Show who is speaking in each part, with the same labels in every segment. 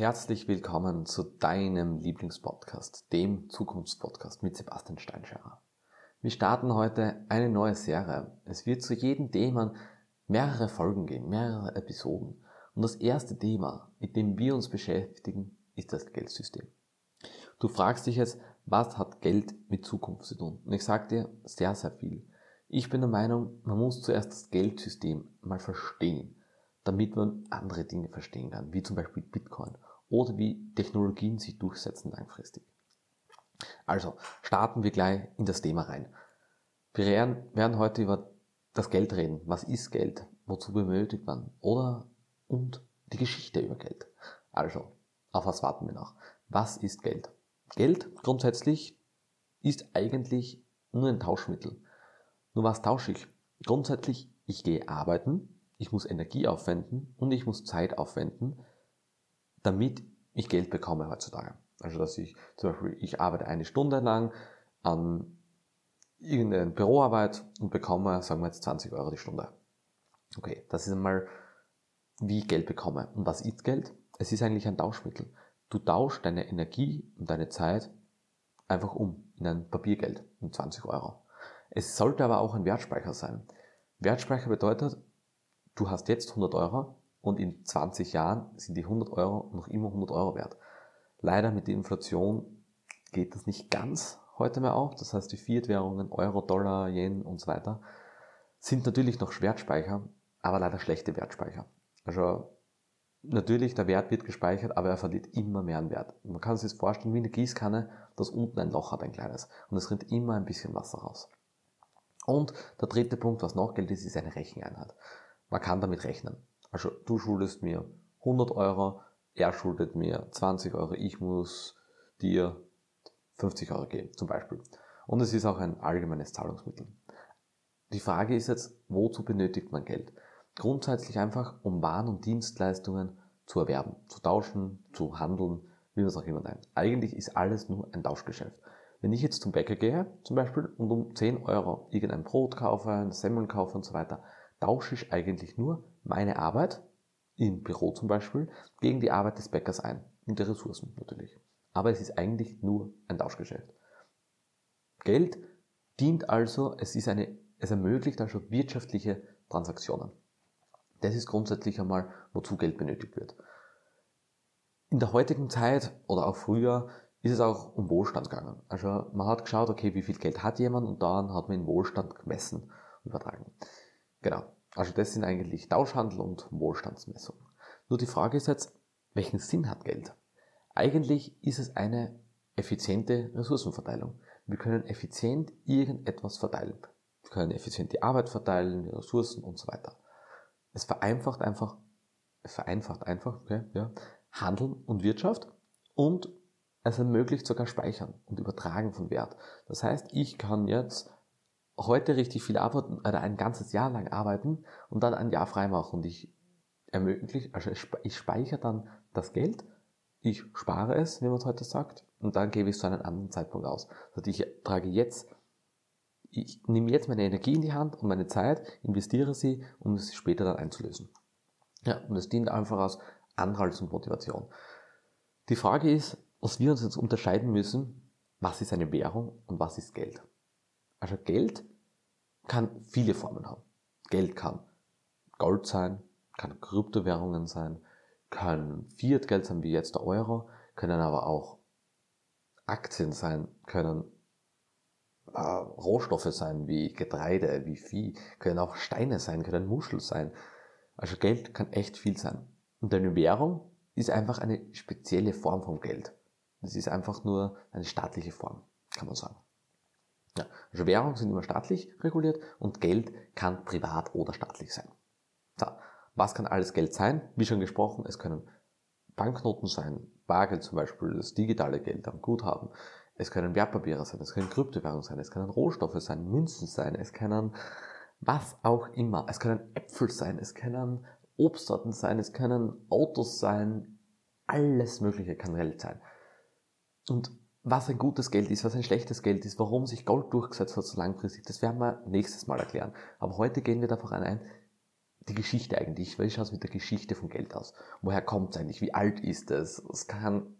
Speaker 1: Herzlich willkommen zu deinem Lieblingspodcast, dem Zukunftspodcast mit Sebastian Steinscherer. Wir starten heute eine neue Serie. Es wird zu jedem Thema mehrere Folgen geben, mehrere Episoden. Und das erste Thema, mit dem wir uns beschäftigen, ist das Geldsystem. Du fragst dich jetzt, was hat Geld mit Zukunft zu tun? Und ich sage dir sehr, sehr viel. Ich bin der Meinung, man muss zuerst das Geldsystem mal verstehen, damit man andere Dinge verstehen kann, wie zum Beispiel Bitcoin oder wie Technologien sich durchsetzen langfristig. Also starten wir gleich in das Thema rein. Wir werden heute über das Geld reden. Was ist Geld? Wozu benötigt man? Oder und die Geschichte über Geld. Also, auf was warten wir noch? Was ist Geld? Geld grundsätzlich ist eigentlich nur ein Tauschmittel. Nur was tausche ich? Grundsätzlich, ich gehe arbeiten, ich muss Energie aufwenden und ich muss Zeit aufwenden, damit ich Geld bekomme heutzutage. Also dass ich zum Beispiel, ich arbeite eine Stunde lang an irgendeiner Büroarbeit und bekomme, sagen wir jetzt 20 Euro die Stunde. Okay, das ist einmal, wie ich Geld bekomme. Und was ist Geld? Es ist eigentlich ein Tauschmittel. Du tauschst deine Energie und deine Zeit einfach um in ein Papiergeld um 20 Euro. Es sollte aber auch ein Wertspeicher sein. Wertspeicher bedeutet, du hast jetzt 100 Euro und in 20 Jahren sind die 100 Euro noch immer 100 Euro wert. Leider mit der Inflation geht das nicht ganz heute mehr auf. Das heißt, die Fiat-Währungen, Euro, Dollar, Yen und so weiter, sind natürlich noch Wertspeicher, aber leider schlechte Wertspeicher. Also Natürlich, der Wert wird gespeichert, aber er verliert immer mehr an Wert. Man kann sich das vorstellen wie eine Gießkanne, das unten ein Loch hat, ein kleines. Und es rinnt immer ein bisschen Wasser raus. Und der dritte Punkt, was noch gilt, ist, ist eine Recheneinheit. Man kann damit rechnen. Also du schuldest mir 100 Euro, er schuldet mir 20 Euro, ich muss dir 50 Euro geben, zum Beispiel. Und es ist auch ein allgemeines Zahlungsmittel. Die Frage ist jetzt, wozu benötigt man Geld? Grundsätzlich einfach, um Waren und Dienstleistungen zu erwerben, zu tauschen, zu handeln, wie man es auch immer nennt. Eigentlich ist alles nur ein Tauschgeschäft. Wenn ich jetzt zum Bäcker gehe, zum Beispiel, und um 10 Euro irgendein Brot kaufe, ein Semmeln kaufe und so weiter, tausche ich eigentlich nur meine Arbeit, im Büro zum Beispiel, gegen die Arbeit des Bäckers ein. Und die Ressourcen natürlich. Aber es ist eigentlich nur ein Tauschgeschäft. Geld dient also, es ist eine, es ermöglicht also wirtschaftliche Transaktionen. Das ist grundsätzlich einmal, wozu Geld benötigt wird. In der heutigen Zeit oder auch früher ist es auch um Wohlstand gegangen. Also man hat geschaut, okay, wie viel Geld hat jemand und dann hat man den Wohlstand gemessen übertragen. Genau. Also das sind eigentlich Tauschhandel und Wohlstandsmessung. Nur die Frage ist jetzt, welchen Sinn hat Geld? Eigentlich ist es eine effiziente Ressourcenverteilung. Wir können effizient irgendetwas verteilen. Wir können effizient die Arbeit verteilen, die Ressourcen und so weiter. Es vereinfacht einfach, es vereinfacht einfach, okay, ja, Handeln und Wirtschaft und es ermöglicht sogar Speichern und Übertragen von Wert. Das heißt, ich kann jetzt heute richtig viel arbeiten oder ein ganzes Jahr lang arbeiten und dann ein Jahr frei machen und ich ermögliche, also ich speichere dann das Geld, ich spare es, wie man es heute sagt, und dann gebe ich es zu einem anderen Zeitpunkt aus. Also ich trage jetzt ich nehme jetzt meine Energie in die Hand und meine Zeit, investiere sie, um es später dann einzulösen. Ja, und es dient einfach als Anreiz und Motivation. Die Frage ist, was wir uns jetzt unterscheiden müssen, was ist eine Währung und was ist Geld? Also Geld kann viele Formen haben. Geld kann Gold sein, kann Kryptowährungen sein, kann Fiat-Geld sein wie jetzt der Euro, können aber auch Aktien sein, können äh, Rohstoffe sein, wie Getreide, wie Vieh, können auch Steine sein, können Muschel sein. Also Geld kann echt viel sein. Und eine Währung ist einfach eine spezielle Form von Geld. Das ist einfach nur eine staatliche Form, kann man sagen. Ja, also Währungen sind immer staatlich reguliert und Geld kann privat oder staatlich sein. So, was kann alles Geld sein? Wie schon gesprochen, es können Banknoten sein, Bargeld zum Beispiel, das digitale Geld am Guthaben. Es können Wertpapiere sein, es können Kryptowährungen sein, es können Rohstoffe sein, Münzen sein, es können was auch immer. Es können Äpfel sein, es können Obstsorten sein, es können Autos sein, alles Mögliche kann Geld sein. Und was ein gutes Geld ist, was ein schlechtes Geld ist, warum sich Gold durchgesetzt hat so langfristig, das werden wir nächstes Mal erklären. Aber heute gehen wir davon ein, die Geschichte eigentlich? Wie schaut es mit der Geschichte von Geld aus? Woher kommt es eigentlich? Wie alt ist es? Was kann,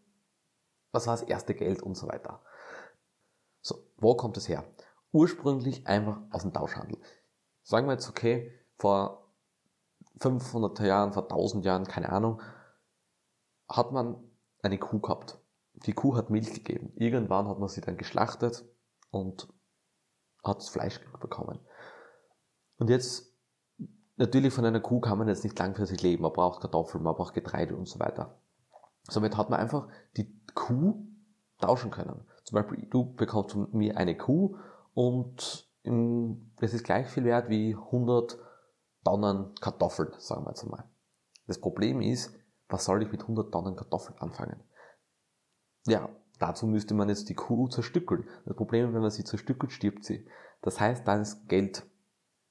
Speaker 1: was war das erste Geld und so weiter? So, wo kommt es her? Ursprünglich einfach aus dem Tauschhandel. Sagen wir jetzt, okay, vor 500 Jahren, vor 1000 Jahren, keine Ahnung, hat man eine Kuh gehabt. Die Kuh hat Milch gegeben. Irgendwann hat man sie dann geschlachtet und hat das Fleisch bekommen. Und jetzt, natürlich von einer Kuh kann man jetzt nicht langfristig leben. Man braucht Kartoffeln, man braucht Getreide und so weiter. Somit hat man einfach die Kuh tauschen können. Zum Beispiel, du bekommst von mir eine Kuh und das ist gleich viel wert wie 100 Tonnen Kartoffeln, sagen wir jetzt einmal. Das Problem ist, was soll ich mit 100 Tonnen Kartoffeln anfangen? Ja, dazu müsste man jetzt die Kuh zerstückeln. Das Problem ist, wenn man sie zerstückelt, stirbt sie. Das heißt, dann ist Geld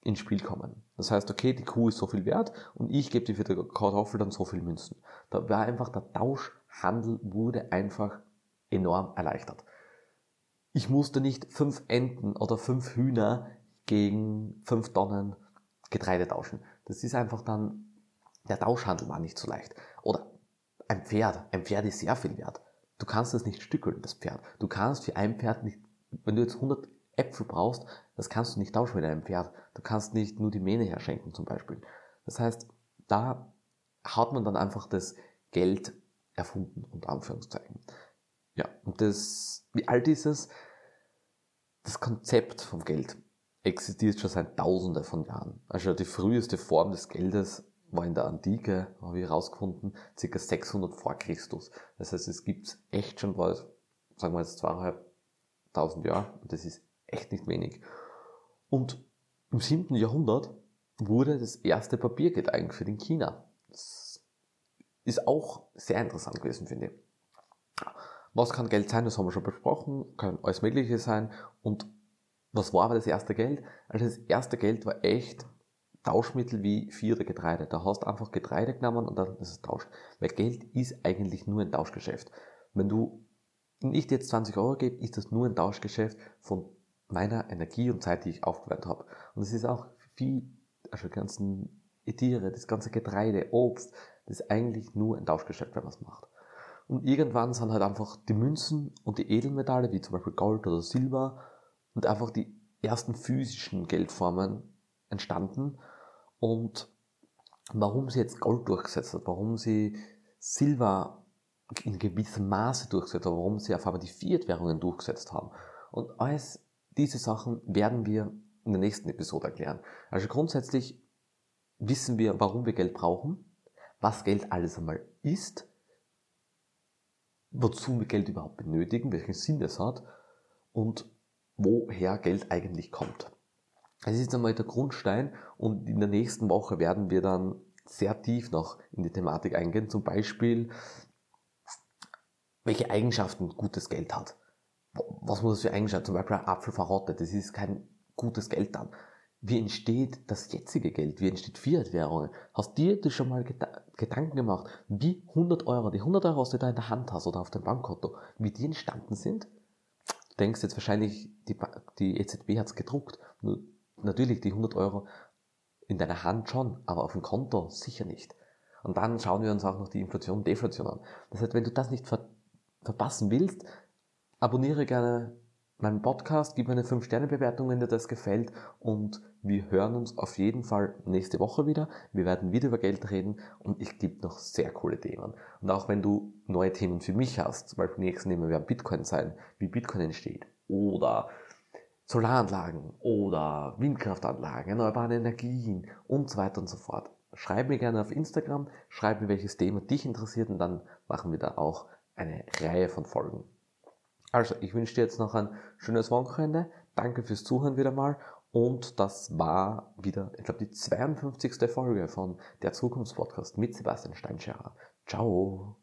Speaker 1: ins Spiel kommen. Das heißt, okay, die Kuh ist so viel wert und ich gebe dir für die Kartoffel dann so viel Münzen. Da war einfach der Tauschhandel wurde einfach enorm erleichtert. Ich musste nicht fünf Enten oder fünf Hühner gegen fünf Tonnen Getreide tauschen. Das ist einfach dann, der Tauschhandel war nicht so leicht. Oder ein Pferd. Ein Pferd ist sehr viel wert. Du kannst das nicht stückeln, das Pferd. Du kannst für ein Pferd nicht, wenn du jetzt 100 Äpfel brauchst, das kannst du nicht tauschen mit einem Pferd. Du kannst nicht nur die Mähne herschenken zum Beispiel. Das heißt, da hat man dann einfach das Geld erfunden, unter Anführungszeichen. Ja, und das, wie alt ist es? Das Konzept vom Geld existiert schon seit Tausende von Jahren. Also die früheste Form des Geldes war in der Antike, habe ich herausgefunden, ca. 600 vor Christus. Das heißt, es gibt echt schon bald, sagen wir jetzt zweieinhalbtausend Jahre, und das ist echt nicht wenig. Und im 7. Jahrhundert wurde das erste Papiergeld eingeführt in China. Das ist auch sehr interessant gewesen, finde ich. Was kann Geld sein? Das haben wir schon besprochen. Kann alles Mögliche sein. Und was war aber das erste Geld? Also das erste Geld war echt Tauschmittel wie Vieh oder Getreide. Da hast du einfach Getreide genommen und dann ist es tauscht. Weil Geld ist eigentlich nur ein Tauschgeschäft. Wenn du nicht jetzt 20 Euro gibst, ist das nur ein Tauschgeschäft von meiner Energie und Zeit, die ich aufgewendet habe. Und es ist auch viel, also die ganzen Tiere, das ganze Getreide, Obst, das ist eigentlich nur ein Tauschgeschäft, wenn man es macht. Und irgendwann sind halt einfach die Münzen und die Edelmetalle, wie zum Beispiel Gold oder Silber, und einfach die ersten physischen Geldformen entstanden. Und warum sie jetzt Gold durchgesetzt hat, warum sie Silber in gewissem Maße durchgesetzt hat, warum sie auf einmal die Fiat-Währungen durchgesetzt haben. Und alles diese Sachen werden wir in der nächsten Episode erklären. Also grundsätzlich wissen wir, warum wir Geld brauchen, was Geld alles einmal ist, wozu wir Geld überhaupt benötigen, welchen Sinn es hat und woher Geld eigentlich kommt. Es ist einmal der Grundstein und in der nächsten Woche werden wir dann sehr tief noch in die Thematik eingehen. Zum Beispiel, welche Eigenschaften gutes Geld hat. Was muss das für Eigenschaften? Zum Beispiel ein Apfel verrottet. Das ist kein gutes Geld dann. Wie entsteht das jetzige Geld? Wie entsteht Fiat-Währungen? Hast dir schon mal Gedanken gemacht, wie 100 Euro, die 100 Euro, die du da in der Hand hast oder auf deinem Bankkonto, wie die entstanden sind? Du denkst jetzt wahrscheinlich, die, die EZB hat es gedruckt. Nur natürlich die 100 Euro in deiner Hand schon, aber auf dem Konto sicher nicht. Und dann schauen wir uns auch noch die Inflation und Deflation an. Das heißt, wenn du das nicht ver verpassen willst, abonniere gerne meinen Podcast, gib mir eine 5-Sterne-Bewertung, wenn dir das gefällt und wir hören uns auf jeden Fall nächste Woche wieder. Wir werden wieder über Geld reden und ich gebe noch sehr coole Themen. Und auch wenn du neue Themen für mich hast, zum Beispiel nächsten Thema werden Bitcoin sein, wie Bitcoin entsteht oder Solaranlagen oder Windkraftanlagen, erneuerbare Energien und so weiter und so fort. Schreib mir gerne auf Instagram, schreib mir, welches Thema dich interessiert und dann machen wir da auch eine Reihe von Folgen. Also, ich wünsche dir jetzt noch ein schönes Wochenende. Danke fürs Zuhören wieder mal. Und das war wieder, ich glaube, die 52. Folge von der Zukunftspodcast mit Sebastian Steinscherer. Ciao.